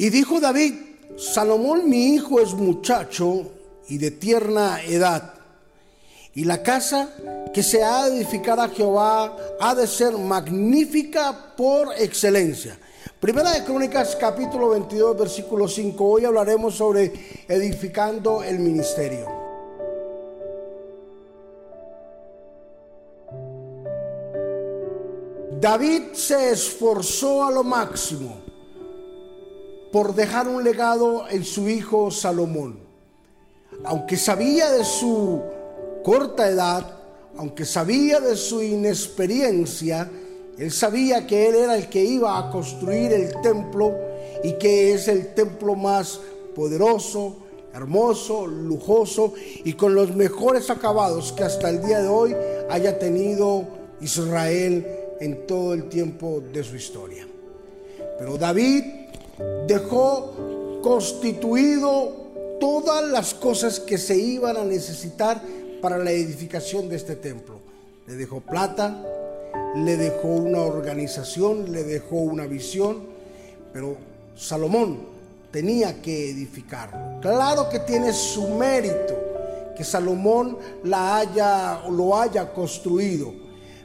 Y dijo David, Salomón mi hijo es muchacho y de tierna edad, y la casa que se ha de edificar a Jehová ha de ser magnífica por excelencia. Primera de Crónicas capítulo 22 versículo 5. Hoy hablaremos sobre edificando el ministerio. David se esforzó a lo máximo por dejar un legado en su hijo Salomón. Aunque sabía de su corta edad, aunque sabía de su inexperiencia, él sabía que él era el que iba a construir el templo y que es el templo más poderoso, hermoso, lujoso y con los mejores acabados que hasta el día de hoy haya tenido Israel en todo el tiempo de su historia. Pero David dejó constituido todas las cosas que se iban a necesitar para la edificación de este templo. Le dejó plata, le dejó una organización, le dejó una visión, pero Salomón tenía que edificarlo. Claro que tiene su mérito que Salomón la haya lo haya construido,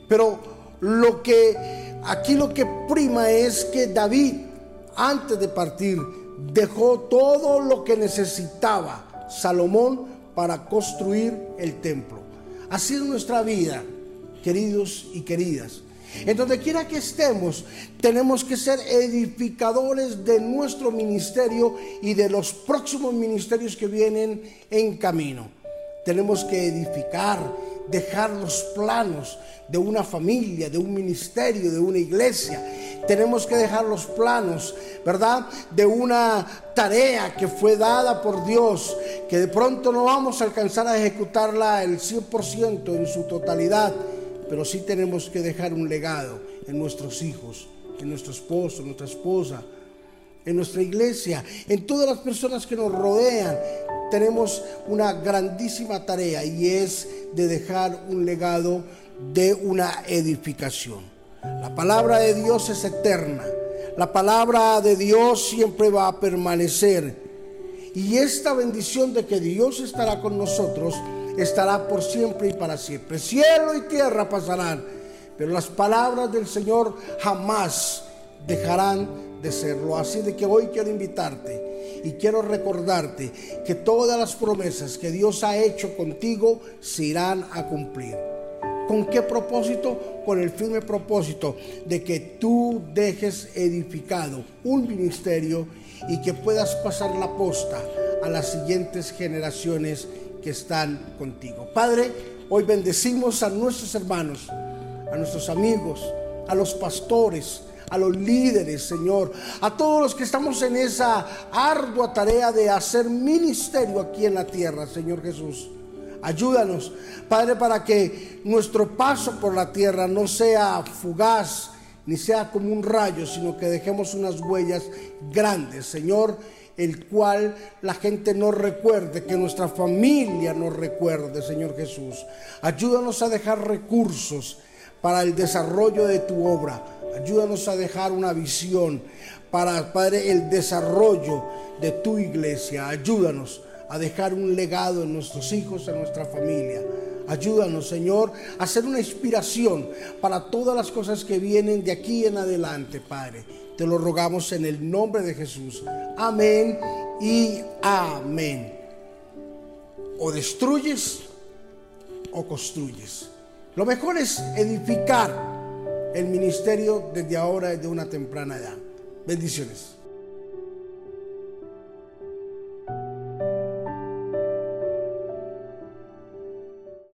pero lo que aquí lo que prima es que David antes de partir dejó todo lo que necesitaba Salomón para construir el templo. Así es nuestra vida, queridos y queridas. En donde quiera que estemos, tenemos que ser edificadores de nuestro ministerio y de los próximos ministerios que vienen en camino. Tenemos que edificar, dejar los planos de una familia, de un ministerio, de una iglesia. Tenemos que dejar los planos, ¿verdad? De una tarea que fue dada por Dios, que de pronto no vamos a alcanzar a ejecutarla el 100% en su totalidad, pero sí tenemos que dejar un legado en nuestros hijos, en nuestro esposo, en nuestra esposa, en nuestra iglesia, en todas las personas que nos rodean. Tenemos una grandísima tarea y es de dejar un legado de una edificación. La palabra de Dios es eterna. La palabra de Dios siempre va a permanecer. Y esta bendición de que Dios estará con nosotros estará por siempre y para siempre. Cielo y tierra pasarán, pero las palabras del Señor jamás dejarán de serlo. Así de que hoy quiero invitarte y quiero recordarte que todas las promesas que Dios ha hecho contigo se irán a cumplir. ¿Con qué propósito? Con el firme propósito de que tú dejes edificado un ministerio y que puedas pasar la posta a las siguientes generaciones que están contigo. Padre, hoy bendecimos a nuestros hermanos, a nuestros amigos, a los pastores, a los líderes, Señor, a todos los que estamos en esa ardua tarea de hacer ministerio aquí en la tierra, Señor Jesús. Ayúdanos, Padre, para que nuestro paso por la tierra no sea fugaz, ni sea como un rayo, sino que dejemos unas huellas grandes, Señor, el cual la gente nos recuerde, que nuestra familia nos recuerde, Señor Jesús. Ayúdanos a dejar recursos para el desarrollo de tu obra. Ayúdanos a dejar una visión para, Padre, el desarrollo de tu iglesia. Ayúdanos a dejar un legado en nuestros hijos, en nuestra familia. Ayúdanos, Señor, a ser una inspiración para todas las cosas que vienen de aquí en adelante, Padre. Te lo rogamos en el nombre de Jesús. Amén y amén. O destruyes o construyes. Lo mejor es edificar el ministerio desde ahora, desde una temprana edad. Bendiciones.